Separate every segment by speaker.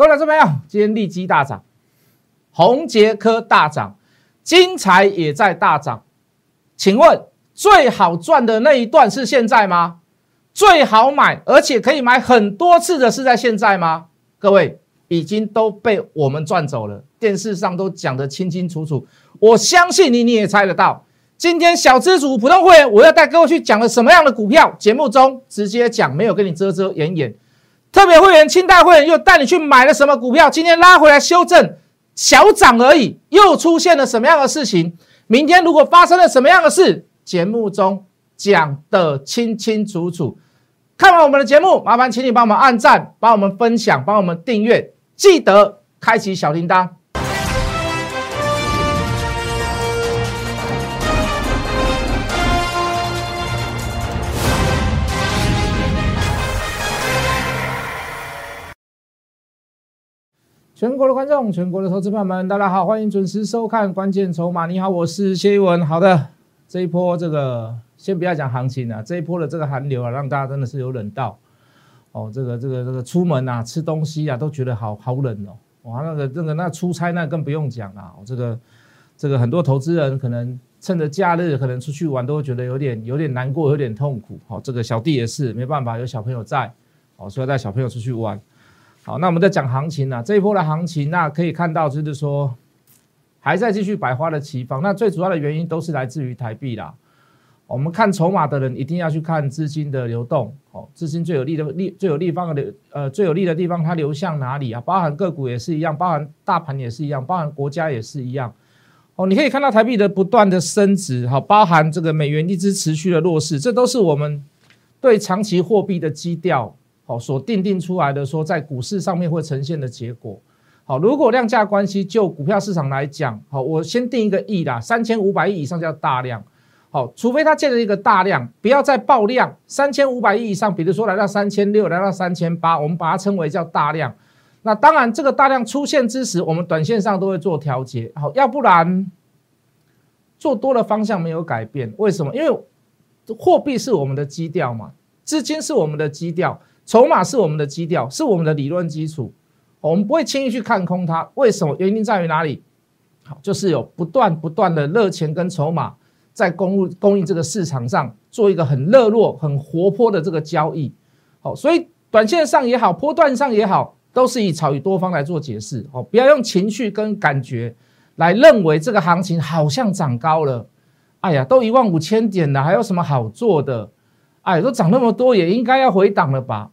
Speaker 1: 各位老师朋友，今天利基大涨，宏杰科大涨，金财也在大涨。请问最好赚的那一段是现在吗？最好买而且可以买很多次的是在现在吗？各位已经都被我们赚走了，电视上都讲得清清楚楚。我相信你，你也猜得到。今天小资主普通会员，我要带各位去讲了什么样的股票？节目中直接讲，没有跟你遮遮掩掩。特别会员、清代会员又带你去买了什么股票？今天拉回来修正，小涨而已，又出现了什么样的事情？明天如果发生了什么样的事，节目中讲的清清楚楚。看完我们的节目，麻烦请你帮我们按赞，帮我们分享，帮我们订阅，记得开启小铃铛。全国的观众，全国的投资朋友们，大家好，欢迎准时收看《关键筹码》。你好，我是谢一文。好的，这一波这个先不要讲行情了，这一波的这个寒流啊，让大家真的是有冷到哦。这个这个这个出门啊，吃东西啊，都觉得好好冷哦。哇，那个那个那出差那更不用讲了。这个这个很多投资人可能趁着假日可能出去玩，都会觉得有点有点难过，有点痛苦。好，这个小弟也是没办法，有小朋友在，哦，所以带小朋友出去玩。好，那我们在讲行情呢，这一波的行情，那可以看到就是说，还在继续百花的齐放。那最主要的原因都是来自于台币啦。我们看筹码的人一定要去看资金的流动，哦，资金最有利的利最有利方的流，呃，最有利的地方它流向哪里啊？包含个股也是一样，包含大盘也是一样，包含国家也是一样。哦，你可以看到台币的不断的升值，好，包含这个美元一直持续的弱势，这都是我们对长期货币的基调。好，所定定出来的说，在股市上面会呈现的结果。好，如果量价关系就股票市场来讲，好，我先定一个亿啦，三千五百亿以上叫大量。好，除非它建了一个大量，不要再爆量，三千五百亿以上，比如说来到三千六，来到三千八，我们把它称为叫大量。那当然，这个大量出现之时，我们短线上都会做调节。好，要不然做多的方向没有改变，为什么？因为货币是我们的基调嘛，资金是我们的基调。筹码是我们的基调，是我们的理论基础，我们不会轻易去看空它。为什么？原因在于哪里？好，就是有不断不断的热钱跟筹码在供入供应这个市场上做一个很热络、很活泼的这个交易。好，所以短线上也好，波段上也好，都是以炒与多方来做解释。哦，不要用情绪跟感觉来认为这个行情好像涨高了。哎呀，都一万五千点了，还有什么好做的？哎，都涨那么多，也应该要回档了吧？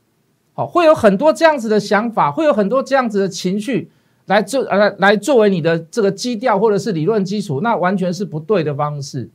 Speaker 1: 好，会有很多这样子的想法，会有很多这样子的情绪来做呃来作为你的这个基调或者是理论基础，那完全是不对的方式。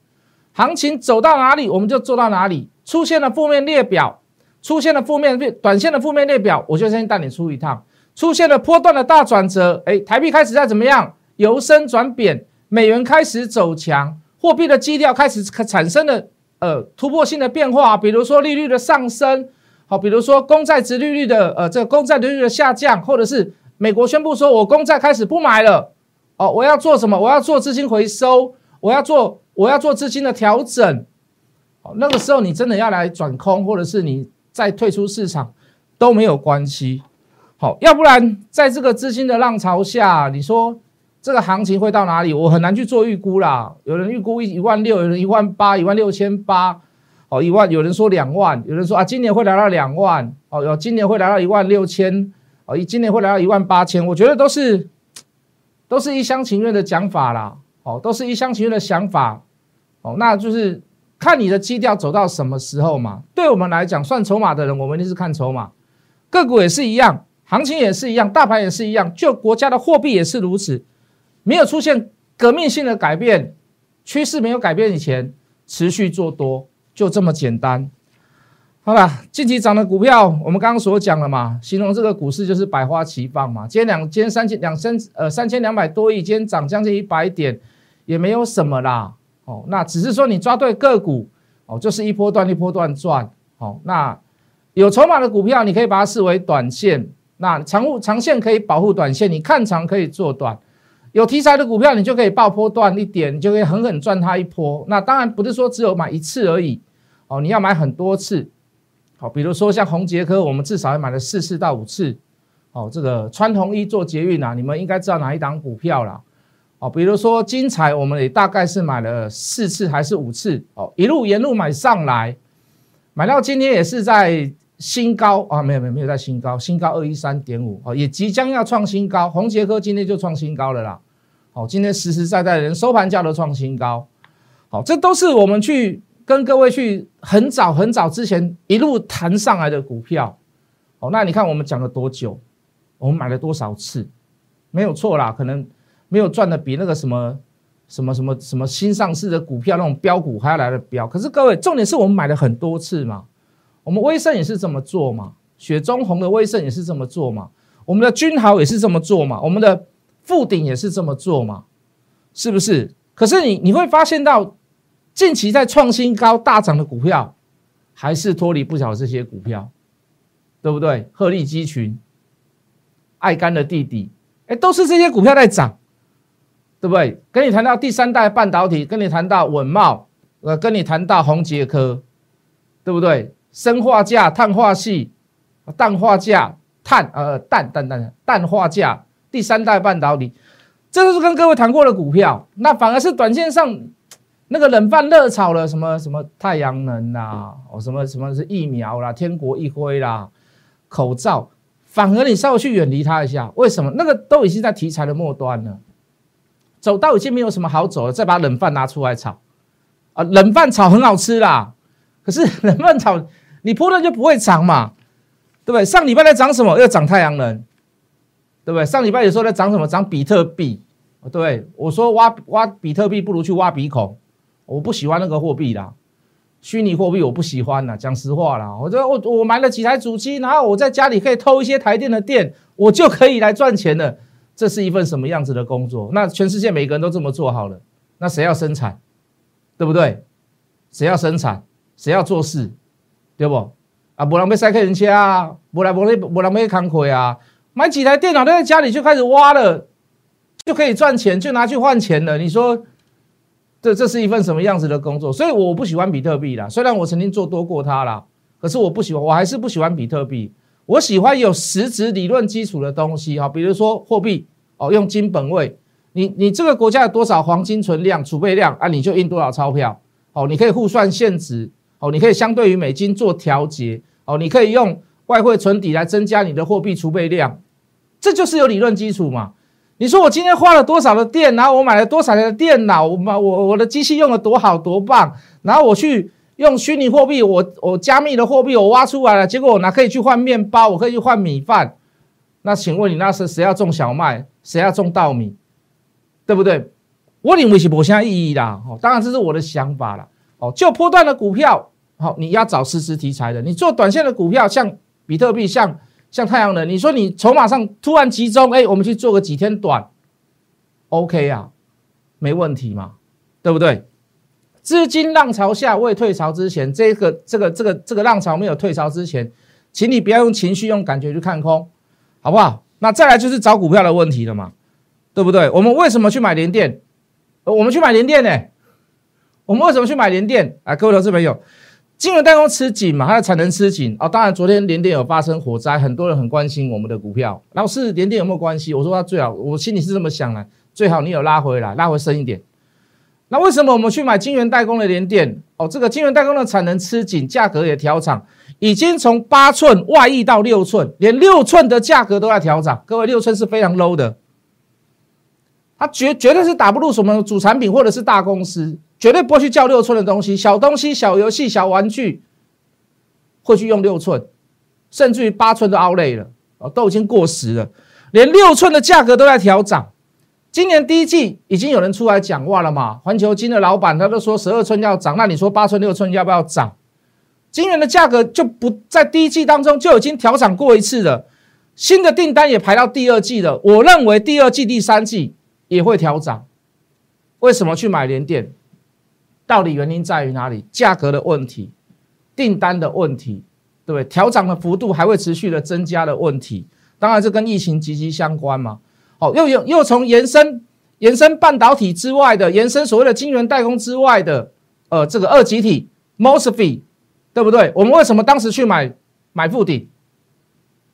Speaker 1: 行情走到哪里，我们就做到哪里。出现了负面列表，出现了负面短线的负面列表，我就先带你出一趟。出现了波段的大转折，哎，台币开始在怎么样由升转贬，美元开始走强，货币的基调开始产生了呃突破性的变化，比如说利率的上升。好，比如说公债殖利率的呃，这个公债利率的下降，或者是美国宣布说我公债开始不买了，哦，我要做什么？我要做资金回收，我要做我要做资金的调整。哦，那个时候你真的要来转空，或者是你再退出市场都没有关系。好，要不然在这个资金的浪潮下，你说这个行情会到哪里？我很难去做预估啦。有人预估一一万六，有人一万八，一万六千八。哦，一万，有人说两万，有人说啊，今年会来到两万，哦，有今年会来到一万六千，哦，一今年会来到一万八千，我觉得都是，都是一厢情愿的讲法啦，哦，都是一厢情愿的想法，哦，那就是看你的基调走到什么时候嘛。对我们来讲，算筹码的人，我们一定是看筹码，个股也是一样，行情也是一样，大盘也是一样，就国家的货币也是如此，没有出现革命性的改变，趋势没有改变以前，持续做多。就这么简单，好了，近期涨的股票，我们刚刚所讲了嘛，形容这个股市就是百花齐放嘛。今天两，今天三千两千呃三千两百多亿，今天涨将近一百点，也没有什么啦。哦，那只是说你抓对个股，哦，就是一波段一波段赚。哦，那有筹码的股票，你可以把它视为短线，那长护长线可以保护短线，你看长可以做短。有题材的股票，你就可以爆波段一点，你就可以狠狠赚它一波。那当然不是说只有买一次而已，哦，你要买很多次。好，比如说像红杰科，我们至少要买了四次到五次。哦，这个穿红衣做捷运啊，你们应该知道哪一档股票啦。哦，比如说金彩，我们也大概是买了四次还是五次哦，一路沿路买上来，买到今天也是在新高啊，没有没有没有在新高，新高二一三点五哦，也即将要创新高。红杰科今天就创新高了啦，好，今天实实在在连收盘价都创新高，好，这都是我们去跟各位去很早很早之前一路谈上来的股票，哦，那你看我们讲了多久，我们买了多少次，没有错啦，可能。没有赚的比那个什么什么什么什么新上市的股票那种标股还要来的标，可是各位重点是我们买了很多次嘛，我们威盛也是这么做嘛，雪中红的威盛也是这么做嘛，我们的君豪也是这么做嘛，我们的富鼎也是这么做嘛，是不是？可是你你会发现到近期在创新高大涨的股票，还是脱离不了这些股票，对不对？鹤立鸡群，爱肝的弟弟，哎，都是这些股票在涨。对不对？跟你谈到第三代半导体，跟你谈到稳茂，呃，跟你谈到宏杰科，对不对？生化价、碳化系、氮化价、碳呃氮氮氮氮化价，第三代半导体，这都是跟各位谈过的股票。那反而是短线上那个冷饭热炒了，什么什么太阳能啦，哦，什么什么是疫苗啦、天国一辉啦、口罩，反而你稍微去远离它一下。为什么？那个都已经在题材的末端了。走到已经没有什么好走了，再把冷饭拿出来炒，啊，冷饭炒很好吃啦。可是冷饭炒你铺了就不会涨嘛，对不对？上礼拜在涨什么？要涨太阳能，对不对？上礼拜有时候在涨什么？涨比特币，对我说挖挖比特币不如去挖鼻孔，我不喜欢那个货币啦，虚拟货币我不喜欢啦，讲实话啦，我这我我买了几台主机，然后我在家里可以偷一些台电的电，我就可以来赚钱了。这是一份什么样子的工作？那全世界每个人都这么做好了，那谁要生产，对不对？谁要生产，谁要做事，对不？啊，不让被塞客人家啊，不然不让不让被扛亏啊，买几台电脑都在家里就开始挖了，就可以赚钱，就拿去换钱了。你说，这这是一份什么样子的工作？所以我不喜欢比特币啦，虽然我曾经做多过它啦，可是我不喜欢，我还是不喜欢比特币。我喜欢有实质理论基础的东西哈，比如说货币哦，用金本位，你你这个国家有多少黄金存量、储备量啊，你就印多少钞票哦，你可以互算现值哦，你可以相对于美金做调节哦，你可以用外汇存底来增加你的货币储备量，这就是有理论基础嘛。你说我今天花了多少的电，然后我买了多少台的电脑，我买我我的机器用的多好多棒，然后我去。用虚拟货币，我我加密的货币我挖出来了，结果我拿可以去换面包，我可以去换米饭。那请问你那是谁要种小麦，谁要种稻米，对不对？我认为是没啥意义啦。哦，当然这是我的想法了。哦，就波段的股票，好，你要找实时题材的。你做短线的股票，像比特币，像像太阳能，你说你筹码上突然集中，哎，我们去做个几天短，OK 啊，没问题嘛，对不对？资金浪潮下未退潮之前，这个这个这个这个浪潮没有退潮之前，请你不要用情绪、用感觉去看空，好不好？那再来就是找股票的问题了嘛，对不对？我们为什么去买联电？我们去买联电呢？我们为什么去买联电？啊，各位投资朋友，金融代工吃紧嘛，它的产能吃紧哦。当然，昨天联电有发生火灾，很多人很关心我们的股票。老师，联电有没有关系？我说它最好，我心里是这么想的，最好你有拉回来，拉回深一点。那为什么我们去买晶圆代工的联电？哦，这个晶圆代工的产能吃紧，价格也调涨，已经从八寸外溢到六寸，连六寸的价格都在调涨。各位，六寸是非常 low 的，它绝绝对是打不入什么主产品或者是大公司，绝对不会去叫六寸的东西，小东西、小游戏、小玩具会去用六寸，甚至于八寸都 out 累了，哦，都已经过时了，连六寸的价格都在调涨。今年第一季已经有人出来讲话了嘛？环球金的老板他都说十二寸要涨，那你说八寸六寸要不要涨？金元的价格就不在第一季当中就已经调涨过一次了，新的订单也排到第二季了。我认为第二季、第三季也会调涨。为什么去买联电？到底原因在于哪里？价格的问题，订单的问题，对不对？调涨的幅度还会持续的增加的问题，当然这跟疫情息息相关嘛。哦，又有又从延伸延伸半导体之外的延伸所谓的晶圆代工之外的，呃，这个二级体 mosfet，对不对？我们为什么当时去买买富鼎？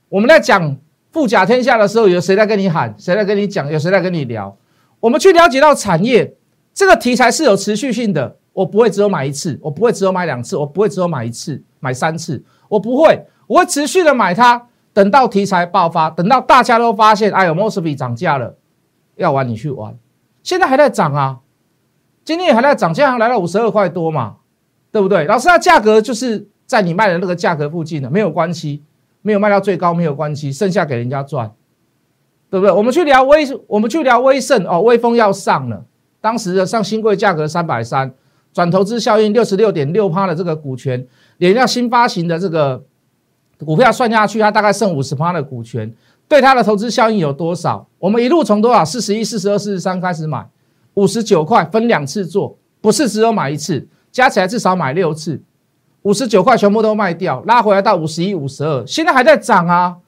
Speaker 1: 我们在讲富甲天下的时候，有谁在跟你喊？谁在跟你讲？有谁在跟你聊？我们去了解到产业这个题材是有持续性的。我不会只有买一次，我不会只有买两次，我不会只有买一次、买三次，我不会，我会持续的买它，等到题材爆发，等到大家都发现，哎呦 m o s b y 涨价了，要玩你去玩，现在还在涨啊，今天也还在涨，现在来到五十二块多嘛，对不对？老师，那价格就是在你卖的那个价格附近的，没有关系，没有卖到最高没有关系，剩下给人家赚，对不对？我们去聊威，我们去聊威盛哦，威风要上了，当时的上新贵价格三百三。转投资效应六十六点六趴的这个股权，连要新发行的这个股票算下去，它大概剩五十趴的股权，对它的投资效应有多少？我们一路从多少四十一、四十二、四十三开始买，五十九块分两次做，不是只有买一次，加起来至少买六次，五十九块全部都卖掉，拉回来到五十一、五十二，现在还在涨啊！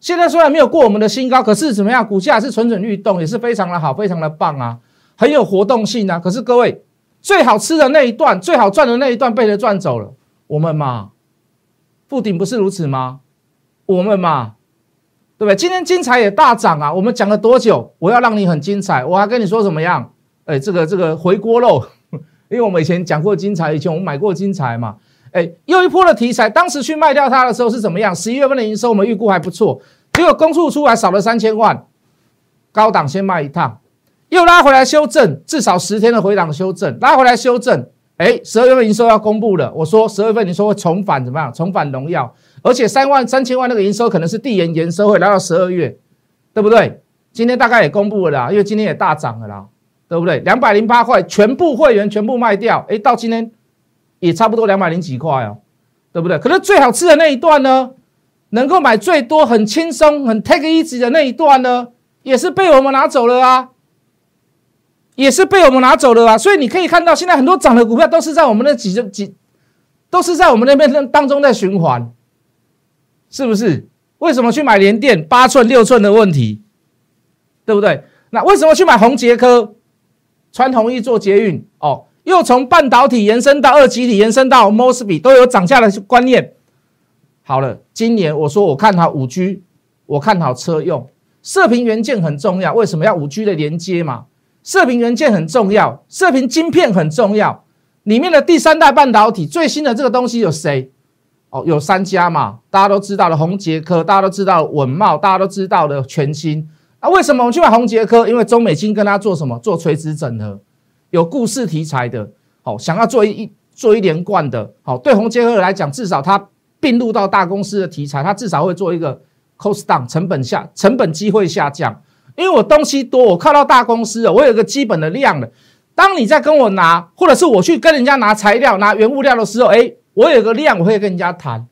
Speaker 1: 现在虽然没有过我们的新高，可是怎么样？股价是蠢蠢欲动，也是非常的好，非常的棒啊，很有活动性啊！可是各位。最好吃的那一段，最好赚的那一段被人赚走了，我们嘛，富鼎不是如此吗？我们嘛，对不对？今天精彩也大涨啊！我们讲了多久？我要让你很精彩，我还跟你说怎么样？哎，这个这个回锅肉，因为我们以前讲过精彩，以前我们买过精彩嘛。哎，又一波的题材，当时去卖掉它的时候是怎么样？十一月份的营收我们预估还不错，结果公数出来少了三千万，高档先卖一趟。又拉回来修正，至少十天的回档修正，拉回来修正。哎，十二月份营收要公布了，我说十二月份营收会重返怎么样？重返荣耀，而且三万三千万那个营收可能是递延延收会来到十二月，对不对？今天大概也公布了啦，因为今天也大涨了啦，对不对？两百零八块，全部会员全部卖掉，哎，到今天也差不多两百零几块哦，对不对？可是最好吃的那一段呢，能够买最多、很轻松、很 take easy 的那一段呢，也是被我们拿走了啊。也是被我们拿走了啊，所以你可以看到，现在很多涨的股票都是在我们那几几，都是在我们那边当中在循环，是不是？为什么去买联电八寸六寸的问题，对不对？那为什么去买宏杰科？穿红衣做捷运哦，又从半导体延伸到二极体，延伸到 mosby 都有涨价的观念。好了，今年我说我看好五 G，我看好车用射频元件很重要，为什么要五 G 的连接嘛？射频元件很重要，射频晶片很重要。里面的第三代半导体最新的这个东西有谁？哦，有三家嘛，大家都知道的宏杰科，大家都知道稳茂，大家都知道的全新。啊，为什么我们去买宏杰科？因为中美金跟他做什么？做垂直整合，有故事题材的。好，想要做一做一连贯的。好，对宏杰科来讲，至少它并入到大公司的题材，它至少会做一个 cost down，成本下，成本机会下降。因为我东西多，我靠到大公司了，我有个基本的量了。当你在跟我拿，或者是我去跟人家拿材料、拿原物料的时候，哎，我有个量，我会跟人家谈。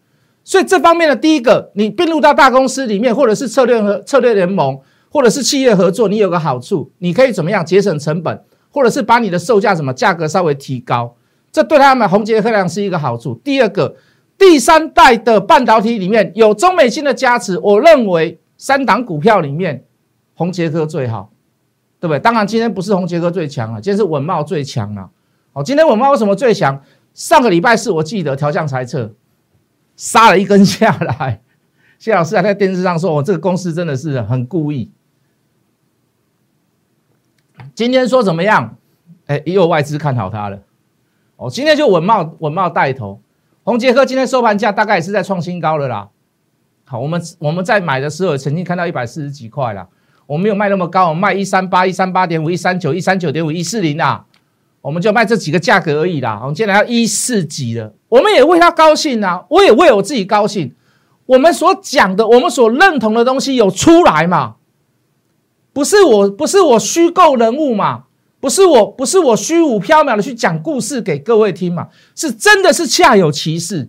Speaker 1: 所以这方面的第一个，你并入到大公司里面，或者是策略和策略联盟，或者是企业合作，你有个好处，你可以怎么样节省成本，或者是把你的售价什么价格稍微提高，这对他们宏杰科量是一个好处。第二个，第三代的半导体里面有中美金的加持，我认为三档股票里面。红杰科最好，对不对？当然今天不是红杰科最强了，今天是稳茂最强了。好，今天稳茂为什么最强？上个礼拜四我记得调降猜测，杀了一根下来。谢老师还在电视上说：“我这个公司真的是很故意。”今天说怎么样？哎，也有外资看好它了。哦，今天就稳茂稳茂带头，红杰科今天收盘价大概也是在创新高了啦。好，我们我们在买的时候曾经看到一百四十几块啦。我没有卖那么高，我卖一三八、一三八点五、一三九、一三九点五、一四零啊，我们就卖这几个价格而已啦。我们今天要一四几了，我们也为他高兴啊，我也为我自己高兴。我们所讲的，我们所认同的东西有出来嘛？不是我，不是我虚构人物嘛？不是我，不是我虚无缥缈的去讲故事给各位听嘛？是真的是恰有其事。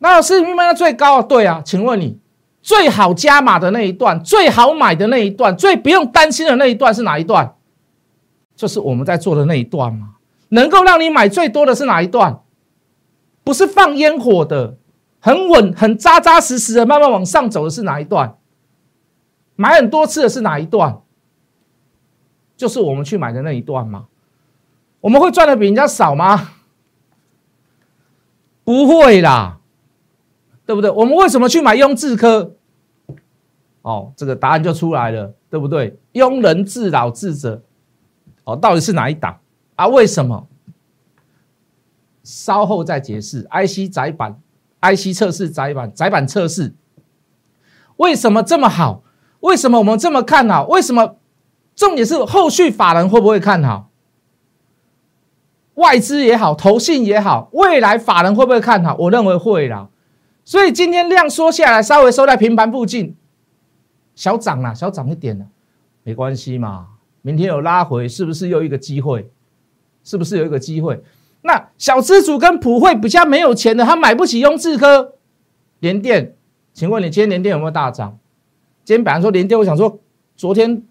Speaker 1: 那老师，你卖到最高啊？对啊，请问你？最好加码的那一段，最好买的那一段，最不用担心的那一段是哪一段？就是我们在做的那一段嘛。能够让你买最多的是哪一段？不是放烟火的，很稳、很扎扎实实的，慢慢往上走的是哪一段？买很多次的是哪一段？就是我们去买的那一段嘛。我们会赚的比人家少吗？不会啦。对不对？我们为什么去买雍智科？哦，这个答案就出来了，对不对？庸人自扰智者，哦，到底是哪一档啊？为什么？稍后再解释。IC 窄板，IC 测试窄板，窄板测试为什么这么好？为什么我们这么看好？为什么？重点是后续法人会不会看好？外资也好，投信也好，未来法人会不会看好？我认为会啦。所以今天量缩下来，稍微收在平盘附近。小涨了，小涨一点了，没关系嘛。明天有拉回，是不是又一个机会？是不是有一个机会？那小资主跟普惠比较没有钱的，他买不起雍智科、联电。请问你今天联电有没有大涨？今天本来说联电，我想说昨天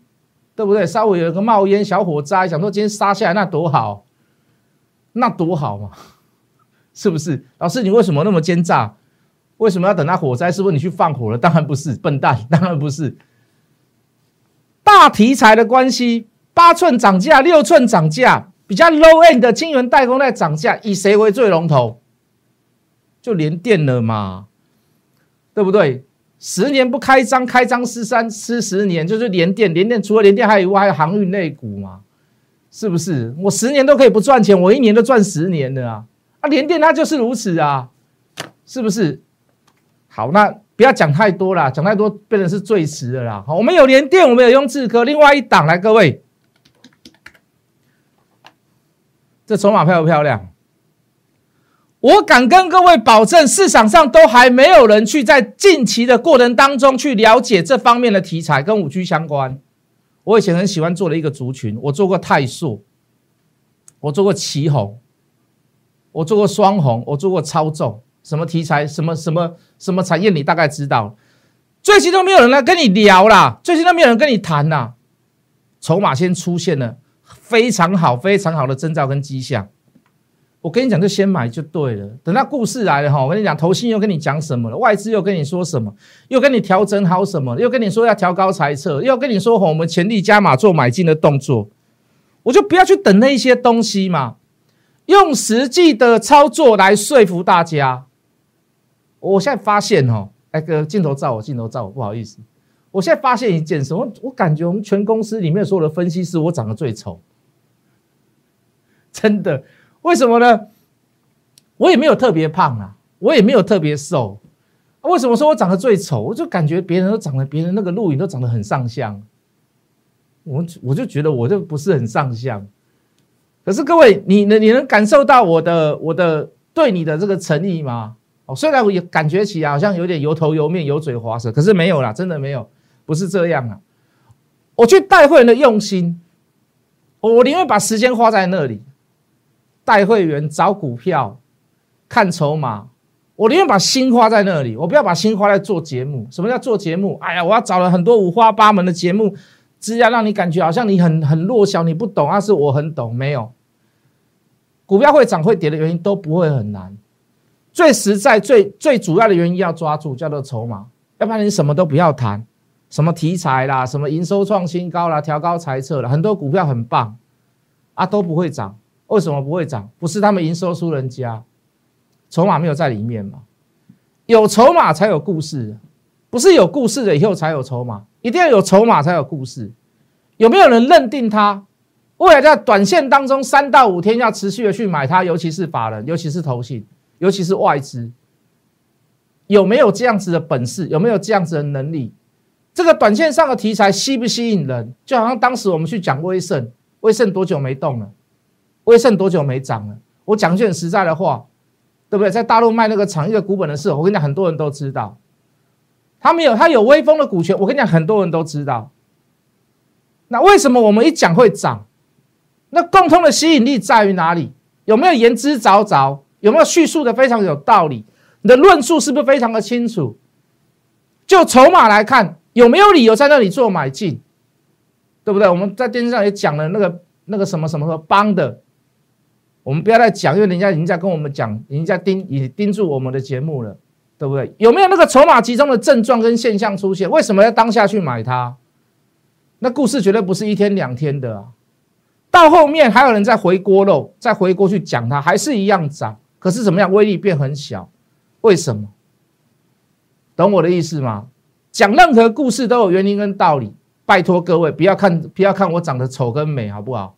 Speaker 1: 对不对？稍微有一个冒烟小火灾，想说今天杀下来那多好，那多好嘛？是不是？老师，你为什么那么奸诈？为什么要等它火灾？是不是你去放火了？当然不是，笨蛋，当然不是。大题材的关系，八寸涨价，六寸涨价，比较 low end 的晶圆代工在涨价，以谁为最龙头？就连电了嘛，对不对？十年不开张，开张吃三吃十年，就是连电。连电除了连电，还有还有航运类股嘛？是不是？我十年都可以不赚钱，我一年都赚十年的啊！啊，连电它就是如此啊，是不是？好，那不要讲太多了，讲太多变成是最迟的啦。好，我们有连电，我们有用智科，另外一档来，各位，这筹码漂不漂亮？我敢跟各位保证，市场上都还没有人去在近期的过程当中去了解这方面的题材跟五 G 相关。我以前很喜欢做的一个族群，我做过泰硕，我做过旗红，我做过双红，我做过超重。什么题材？什么什么什么产业？你大概知道。最近都没有人来跟你聊啦，最近都没有人跟你谈啦。筹码先出现了非常好、非常好的征兆跟迹象。我跟你讲，就先买就对了。等到故事来了哈，我跟你讲，投信又跟你讲什么了？外资又跟你说什么？又跟你调整好什么？又跟你说要调高猜测，又跟你说我们全力加码做买进的动作。我就不要去等那一些东西嘛，用实际的操作来说服大家。我现在发现哦，那个镜头照我，镜头照我，不好意思。我现在发现一件事，我我感觉我们全公司里面所有的分析师，我长得最丑，真的？为什么呢？我也没有特别胖啊，我也没有特别瘦，为什么说我长得最丑？我就感觉别人都长得，别人那个录影都长得很上相，我我就觉得我就不是很上相。可是各位，你能你能感受到我的我的对你的这个诚意吗？哦，虽然我也感觉起来好像有点油头油面、油嘴滑舌，可是没有啦，真的没有，不是这样啊。我去带会员的用心，我宁愿把时间花在那里，带会员找股票、看筹码，我宁愿把心花在那里，我不要把心花在做节目。什么叫做节目？哎呀，我要找了很多五花八门的节目，只要让你感觉好像你很很弱小，你不懂，但是我很懂。没有，股票会涨会跌的原因都不会很难。最实在、最最主要的原因要抓住，叫做筹码，要不然你什么都不要谈，什么题材啦，什么营收创新高啦，调高财测了，很多股票很棒啊，都不会涨。为什么不会涨？不是他们营收输人家，筹码没有在里面嘛？有筹码才有故事，不是有故事的以后才有筹码，一定要有筹码才有故事。有没有人认定它未来在短线当中三到五天要持续的去买它？尤其是法人，尤其是投信。尤其是外资有没有这样子的本事？有没有这样子的能力？这个短线上的题材吸不吸引人？就好像当时我们去讲威盛，威盛多久没动了？威盛多久没涨了？我讲句很实在的话，对不对？在大陆卖那个长一个股本的事，我跟你讲，很多人都知道。他没有，他有威风的股权，我跟你讲，很多人都知道。那为什么我们一讲会涨？那共通的吸引力在于哪里？有没有言之凿凿？有没有叙述的非常有道理？你的论述是不是非常的清楚？就筹码来看，有没有理由在那里做买进？对不对？我们在电视上也讲了那个那个什么什么什么帮的，我们不要再讲，因为人家已经在跟我们讲，已经在盯已经盯住我们的节目了，对不对？有没有那个筹码集中的症状跟现象出现？为什么要当下去买它？那故事绝对不是一天两天的啊！到后面还有人在回锅肉，再回锅去讲它，还是一样涨。可是怎么样？威力变很小，为什么？懂我的意思吗？讲任何故事都有原因跟道理。拜托各位，不要看不要看我长得丑跟美，好不好？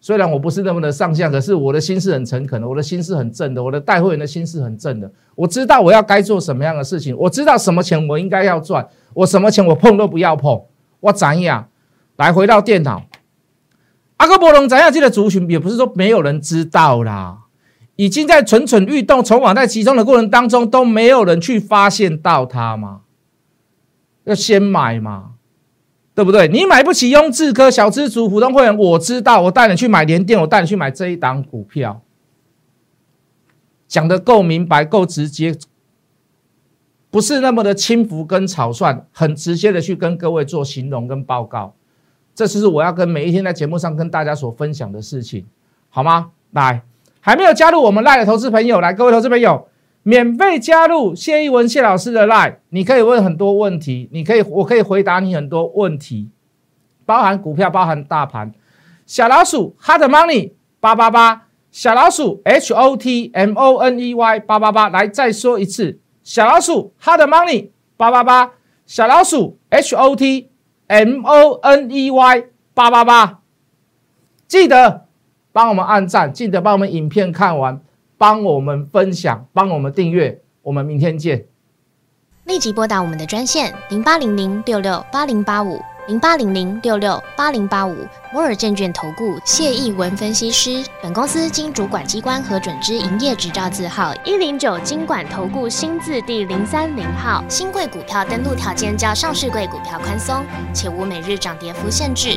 Speaker 1: 虽然我不是那么的上相，可是我的心是很诚恳的，我的心是很正的，我的带会员的心是很正的。我知道我要该做什么样的事情，我知道什么钱我应该要赚，我什么钱我碰都不要碰。我怎样？来回到电脑，阿哥伯龙怎样？这个族群也不是说没有人知道啦，已经在蠢蠢欲动、筹码在集中的过程当中，都没有人去发现到它吗？要先买嘛。对不对？你买不起雍智科小资族普通会员，我知道。我带你去买联电，我带你去买这一档股票，讲的够明白、够直接，不是那么的轻浮跟草率，很直接的去跟各位做形容跟报告。这是我要跟每一天在节目上跟大家所分享的事情，好吗？来，还没有加入我们赖的投资朋友，来，各位投资朋友。免费加入谢一文谢老师的 line，你可以问很多问题，你可以我可以回答你很多问题，包含股票，包含大盘。小老鼠 hot money 八八八，小老鼠 h o t m o n e y 八八八，来再说一次，小老鼠 hot money 八八八，小老鼠 h o t m o n e y 八八八，记得帮我们按赞，记得帮我们影片看完。帮我们分享，帮我们订阅，我们明天见。
Speaker 2: 立即拨打我们的专线零八零零六六八零八五零八零零六六八零八五摩尔证券投顾谢义文分析师。本公司经主管机关核准之营业执照字号一零九金管投顾新字第零三零号。新贵股票登录条件较上市贵股票宽松，且无每日涨跌幅限制。